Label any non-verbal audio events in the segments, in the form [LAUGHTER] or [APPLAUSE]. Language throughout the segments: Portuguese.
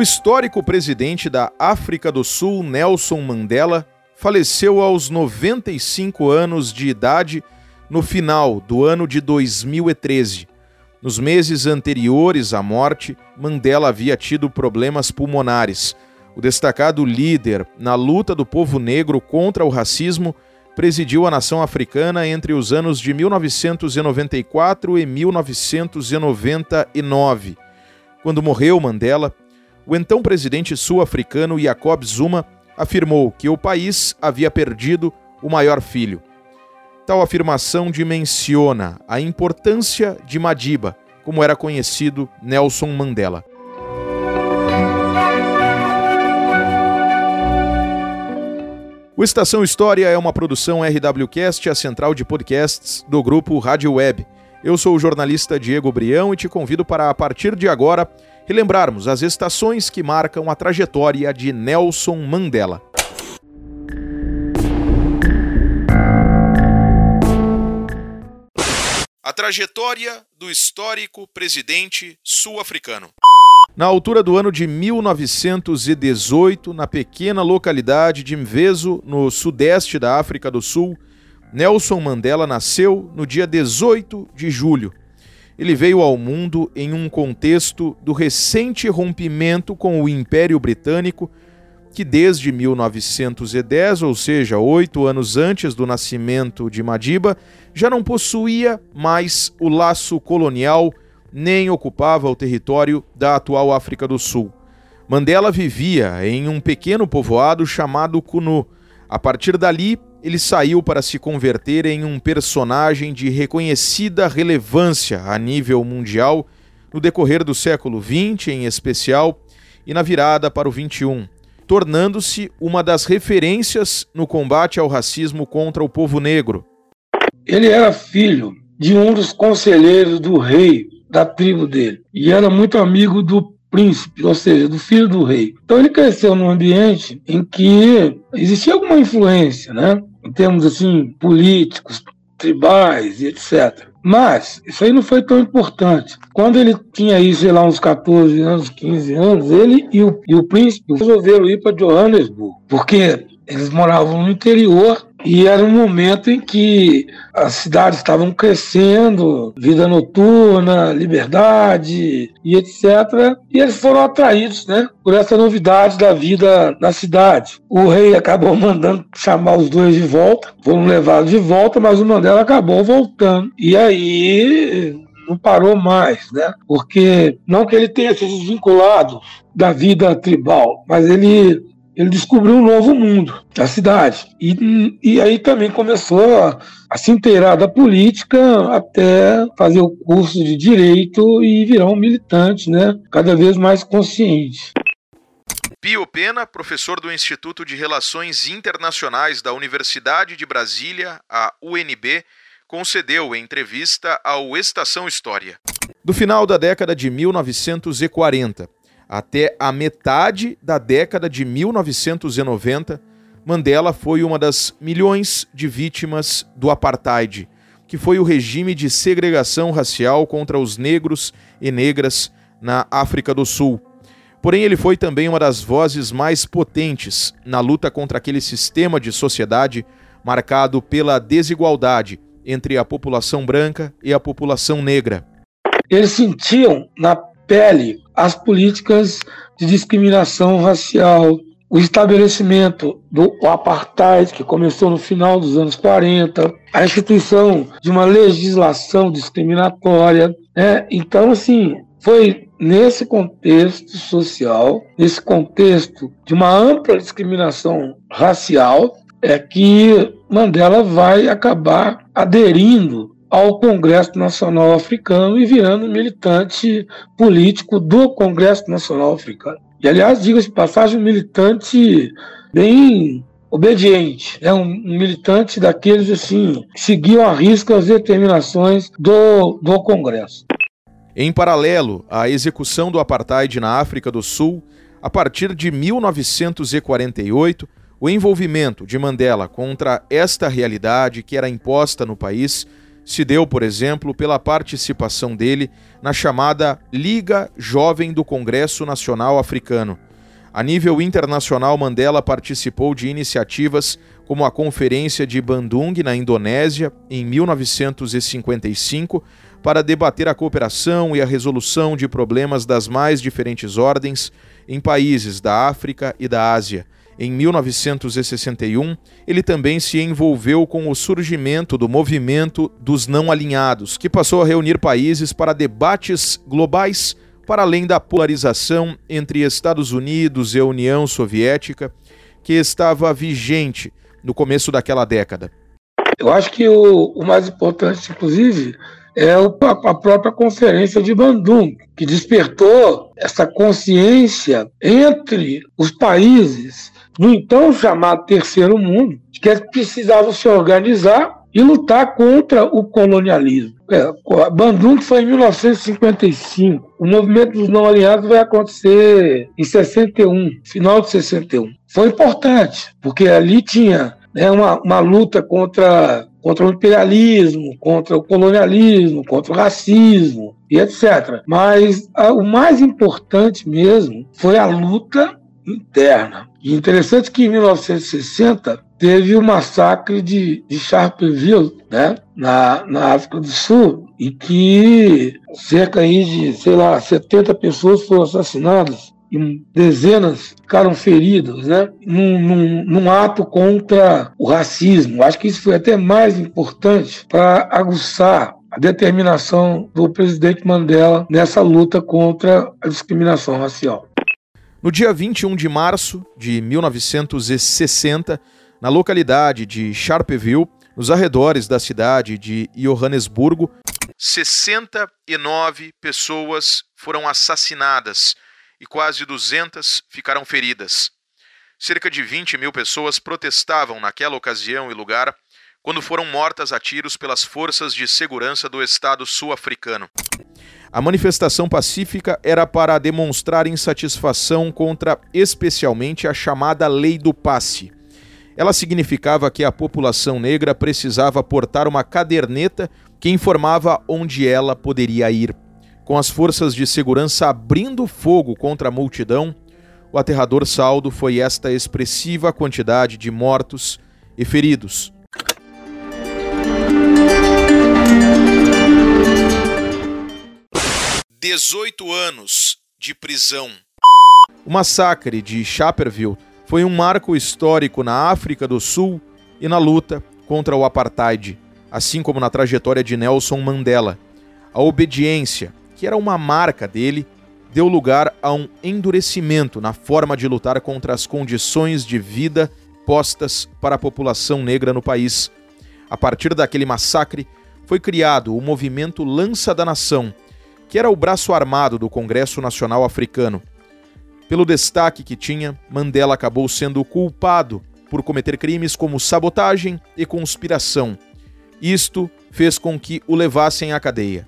O histórico presidente da África do Sul, Nelson Mandela, faleceu aos 95 anos de idade no final do ano de 2013. Nos meses anteriores à morte, Mandela havia tido problemas pulmonares. O destacado líder na luta do povo negro contra o racismo presidiu a nação africana entre os anos de 1994 e 1999. Quando morreu Mandela, o então presidente sul-africano Jacob Zuma afirmou que o país havia perdido o maior filho. Tal afirmação dimensiona a importância de Madiba, como era conhecido Nelson Mandela. O Estação História é uma produção RWCast, a central de podcasts do grupo Rádio Web. Eu sou o jornalista Diego Brião e te convido para, a partir de agora, relembrarmos as estações que marcam a trajetória de Nelson Mandela. A trajetória do histórico presidente sul-africano. Na altura do ano de 1918, na pequena localidade de Mvezo, no sudeste da África do Sul, Nelson Mandela nasceu no dia 18 de julho. Ele veio ao mundo em um contexto do recente rompimento com o Império Britânico, que desde 1910, ou seja, oito anos antes do nascimento de Madiba, já não possuía mais o laço colonial nem ocupava o território da atual África do Sul. Mandela vivia em um pequeno povoado chamado Kunu. A partir dali, ele saiu para se converter em um personagem de reconhecida relevância a nível mundial no decorrer do século XX, em especial, e na virada para o XXI, tornando-se uma das referências no combate ao racismo contra o povo negro. Ele era filho de um dos conselheiros do rei da tribo dele e era muito amigo do príncipe, ou seja, do filho do rei. Então ele cresceu num ambiente em que existia alguma influência, né? Em termos assim políticos, tribais e etc. Mas isso aí não foi tão importante. Quando ele tinha aí, sei lá, uns 14 anos, 15 anos, ele e o, e o príncipe resolveram ir para Johannesburg, porque eles moravam no interior e era um momento em que as cidades estavam crescendo, vida noturna, liberdade e etc. E eles foram atraídos né, por essa novidade da vida na cidade. O rei acabou [LAUGHS] mandando chamar os dois de volta, foram levados de volta, mas o Mandela acabou voltando. E aí não parou mais, né? Porque não que ele tenha se desvinculado da vida tribal, mas ele ele descobriu um novo mundo, a cidade. E, e aí também começou a, a se inteirar da política até fazer o curso de direito e virar um militante, né? Cada vez mais consciente. Pio Pena, professor do Instituto de Relações Internacionais da Universidade de Brasília, a UNB, concedeu entrevista ao Estação História. Do final da década de 1940 até a metade da década de 1990, Mandela foi uma das milhões de vítimas do apartheid, que foi o regime de segregação racial contra os negros e negras na África do Sul. Porém, ele foi também uma das vozes mais potentes na luta contra aquele sistema de sociedade marcado pela desigualdade entre a população branca e a população negra. Eles sentiam na pele as políticas de discriminação racial, o estabelecimento do apartheid, que começou no final dos anos 40, a instituição de uma legislação discriminatória. Né? Então, assim, foi nesse contexto social, nesse contexto de uma ampla discriminação racial, é que Mandela vai acabar aderindo ao Congresso Nacional Africano e virando militante político do Congresso Nacional Africano. E, aliás, diga-se de passagem, um militante bem obediente, um, um militante daqueles assim que seguiam a risca as determinações do, do Congresso. Em paralelo à execução do apartheid na África do Sul, a partir de 1948, o envolvimento de Mandela contra esta realidade que era imposta no país se deu, por exemplo, pela participação dele na chamada Liga Jovem do Congresso Nacional Africano. A nível internacional, Mandela participou de iniciativas como a Conferência de Bandung, na Indonésia, em 1955, para debater a cooperação e a resolução de problemas das mais diferentes ordens em países da África e da Ásia. Em 1961, ele também se envolveu com o surgimento do movimento dos não alinhados, que passou a reunir países para debates globais para além da polarização entre Estados Unidos e União Soviética, que estava vigente no começo daquela década. Eu acho que o, o mais importante, inclusive, é a própria Conferência de Bandung, que despertou essa consciência entre os países no então chamado Terceiro Mundo, que eles precisavam se organizar e lutar contra o colonialismo. É, Bandung foi em 1955. O movimento dos não alinhados vai acontecer em 61, final de 61. Foi importante, porque ali tinha né, uma, uma luta contra, contra o imperialismo, contra o colonialismo, contra o racismo e etc. Mas a, o mais importante mesmo foi a luta interna. E interessante que em 1960 teve o massacre de, de Sharpeville, né, na, na África do Sul, e que cerca aí de, sei lá, 70 pessoas foram assassinadas e dezenas ficaram feridas, né, num, num, num ato contra o racismo. Acho que isso foi até mais importante para aguçar a determinação do presidente Mandela nessa luta contra a discriminação racial. No dia 21 de março de 1960, na localidade de Sharpeville, nos arredores da cidade de Johannesburgo, 69 pessoas foram assassinadas e quase 200 ficaram feridas. Cerca de 20 mil pessoas protestavam naquela ocasião e lugar quando foram mortas a tiros pelas forças de segurança do Estado sul-africano. A manifestação pacífica era para demonstrar insatisfação contra especialmente a chamada Lei do Passe. Ela significava que a população negra precisava portar uma caderneta que informava onde ela poderia ir. Com as forças de segurança abrindo fogo contra a multidão, o aterrador saldo foi esta expressiva quantidade de mortos e feridos. 18 anos de prisão. O massacre de Chaperville foi um marco histórico na África do Sul e na luta contra o apartheid, assim como na trajetória de Nelson Mandela. A obediência, que era uma marca dele, deu lugar a um endurecimento na forma de lutar contra as condições de vida postas para a população negra no país. A partir daquele massacre, foi criado o movimento Lança da Nação, que era o braço armado do Congresso Nacional Africano. Pelo destaque que tinha, Mandela acabou sendo culpado por cometer crimes como sabotagem e conspiração. Isto fez com que o levassem à cadeia.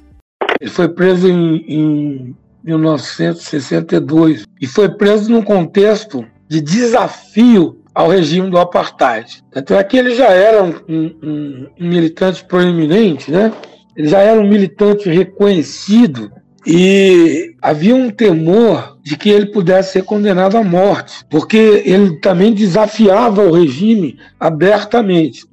Ele foi preso em, em 1962 e foi preso num contexto de desafio ao regime do apartheid. Tanto é que ele já era um, um, um militante proeminente, né? Ele já era um militante reconhecido e havia um temor de que ele pudesse ser condenado à morte, porque ele também desafiava o regime abertamente.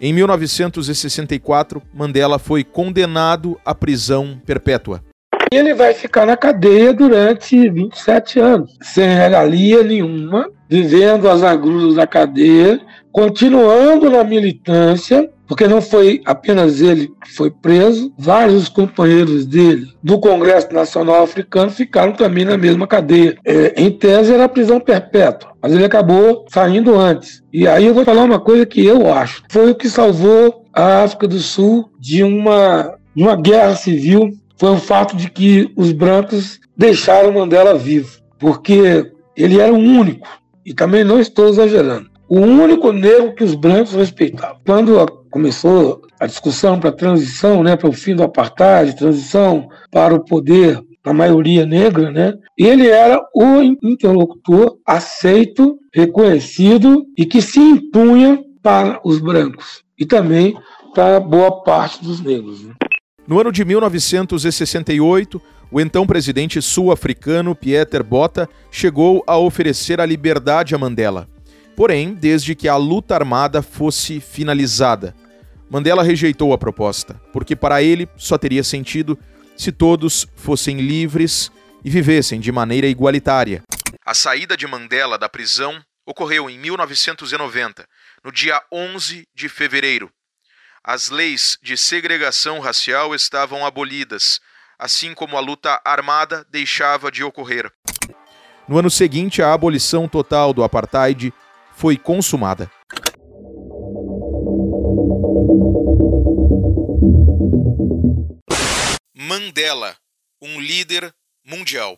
Em 1964, Mandela foi condenado à prisão perpétua. Ele vai ficar na cadeia durante 27 anos, sem regalia nenhuma, vivendo as agruras da cadeia, continuando na militância porque não foi apenas ele que foi preso, vários companheiros dele do Congresso Nacional Africano ficaram também na mesma cadeia. É, em tese era prisão perpétua, mas ele acabou saindo antes. E aí eu vou falar uma coisa que eu acho: foi o que salvou a África do Sul de uma, de uma guerra civil. Foi o fato de que os brancos deixaram Mandela vivo, porque ele era o único, e também não estou exagerando, o único negro que os brancos respeitavam. Quando começou a discussão para a transição, né, para o fim do apartheid, transição para o poder da maioria negra, né? Ele era o interlocutor aceito, reconhecido e que se impunha para os brancos e também para boa parte dos negros. Né? No ano de 1968, o então presidente sul-africano Pieter Botha chegou a oferecer a liberdade a Mandela. Porém, desde que a luta armada fosse finalizada, Mandela rejeitou a proposta, porque para ele só teria sentido se todos fossem livres e vivessem de maneira igualitária. A saída de Mandela da prisão ocorreu em 1990, no dia 11 de fevereiro. As leis de segregação racial estavam abolidas, assim como a luta armada deixava de ocorrer. No ano seguinte, a abolição total do apartheid foi consumada. Mandela, um líder mundial.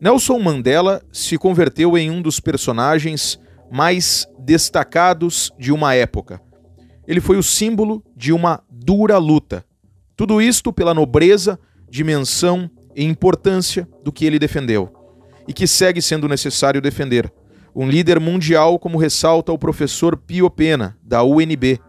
Nelson Mandela se converteu em um dos personagens mais destacados de uma época. Ele foi o símbolo de uma dura luta. Tudo isto pela nobreza, dimensão e importância do que ele defendeu e que segue sendo necessário defender. Um líder mundial, como ressalta o professor Pio Pena, da UNB,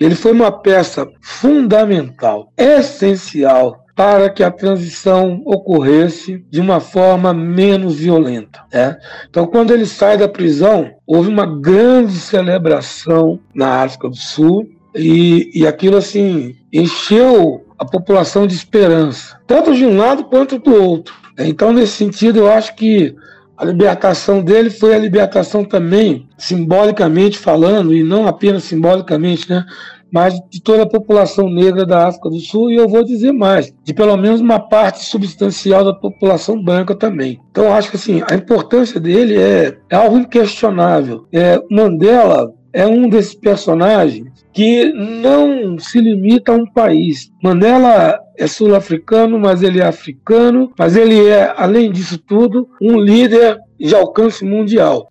ele foi uma peça fundamental, essencial para que a transição ocorresse de uma forma menos violenta. Né? Então, quando ele sai da prisão, houve uma grande celebração na África do Sul e, e aquilo assim encheu a população de esperança, tanto de um lado quanto do outro. Então, nesse sentido, eu acho que a libertação dele foi a libertação também, simbolicamente falando, e não apenas simbolicamente, né? mas de toda a população negra da África do Sul, e eu vou dizer mais, de pelo menos uma parte substancial da população branca também. Então, acho que assim, a importância dele é, é algo inquestionável. É, Mandela é um desses personagens que não se limita a um país. Mandela é sul-africano, mas ele é africano, mas ele é, além disso tudo, um líder de alcance mundial.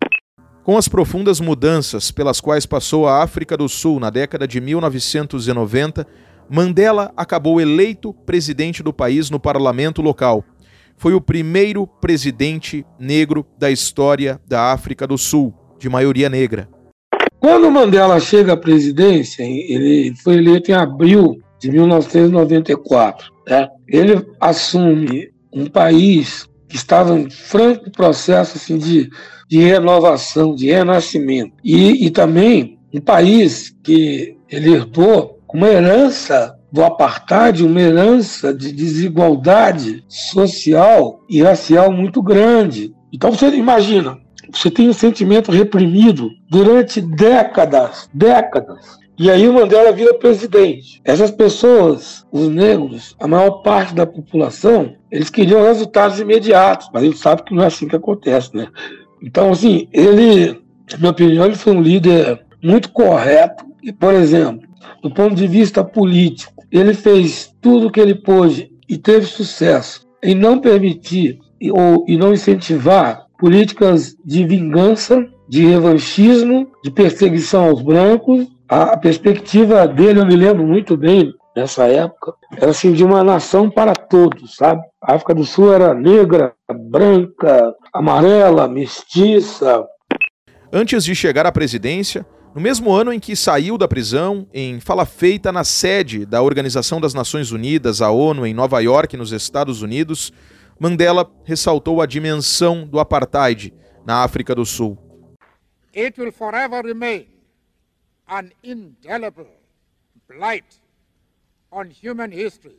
Com as profundas mudanças pelas quais passou a África do Sul na década de 1990, Mandela acabou eleito presidente do país no parlamento local. Foi o primeiro presidente negro da história da África do Sul, de maioria negra. Quando Mandela chega à presidência, ele foi eleito em abril de 1994. Né? Ele assume um país que estava em franco processo assim, de, de renovação, de renascimento. E, e também um país que ele herdou uma herança do apartheid, uma herança de desigualdade social e racial muito grande. Então você imagina, você tem um sentimento reprimido durante décadas, décadas. E aí o Mandela vira presidente. Essas pessoas, os negros, a maior parte da população, eles queriam resultados imediatos, mas a gente sabe que não é assim que acontece, né? Então, assim, ele, na minha opinião, ele foi um líder muito correto. E, por exemplo, do ponto de vista político, ele fez tudo o que ele pôde e teve sucesso em não permitir ou e não incentivar políticas de vingança, de revanchismo, de perseguição aos brancos. A perspectiva dele, eu me lembro muito bem nessa época, era assim de uma nação para todos, sabe? A África do Sul era negra, branca, amarela, mestiça. Antes de chegar à presidência, no mesmo ano em que saiu da prisão, em fala feita na sede da Organização das Nações Unidas, a ONU, em Nova York, nos Estados Unidos, Mandela ressaltou a dimensão do apartheid na África do Sul. It will forever remain an indelible blight on human history.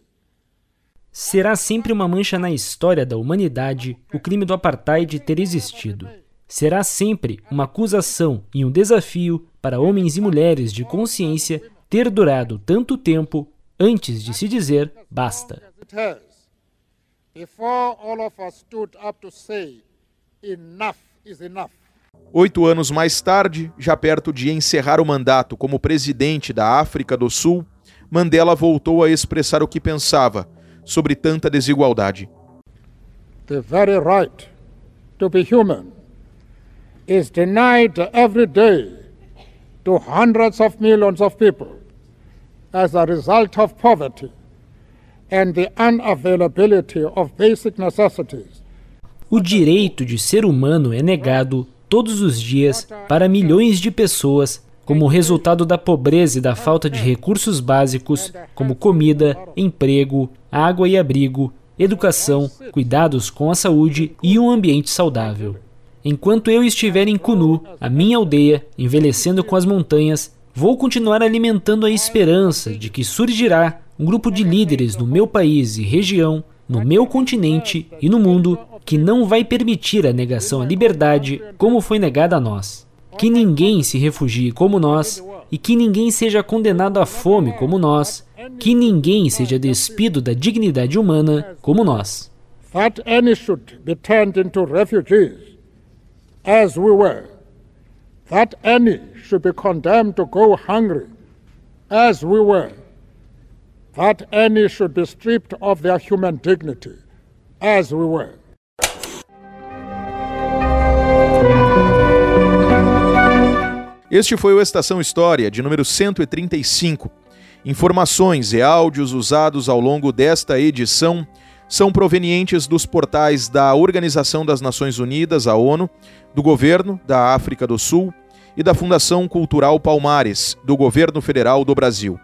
Será sempre uma mancha na história da humanidade o crime do apartheid ter existido. Será sempre uma acusação e um desafio para homens e mulheres de consciência ter durado tanto tempo antes de se dizer basta. Oito anos mais tarde, já perto de encerrar o mandato como presidente da África do Sul, Mandela voltou a expressar o que pensava sobre tanta desigualdade. The very right to be human is denied every day to hundreds of millions of people as a result of poverty and the unavailability of basic necessities. O direito de ser humano é negado todos os dias para milhões de pessoas como resultado da pobreza e da falta de recursos básicos, como comida, emprego, água e abrigo, educação, cuidados com a saúde e um ambiente saudável. Enquanto eu estiver em Kunu, a minha aldeia, envelhecendo com as montanhas, vou continuar alimentando a esperança de que surgirá um grupo de líderes no meu país e região, no meu continente e no mundo que não vai permitir a negação à liberdade como foi negada a nós. Que ninguém se refugie como nós e que ninguém seja condenado à fome como nós, que ninguém seja despido da dignidade humana como nós. That any should be turned into refugees as we were, that any should be condemned to go hungry, as we were, that any should be stripped of their human dignity, as we were. Este foi o Estação História, de número 135. Informações e áudios usados ao longo desta edição são provenientes dos portais da Organização das Nações Unidas, a ONU, do governo da África do Sul e da Fundação Cultural Palmares, do governo federal do Brasil.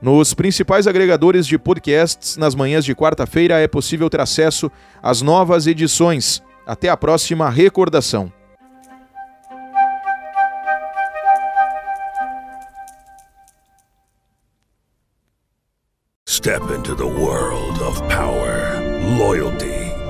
Nos principais agregadores de podcasts, nas manhãs de quarta-feira é possível ter acesso às novas edições. Até a próxima recordação. Step into the world of power, loyalty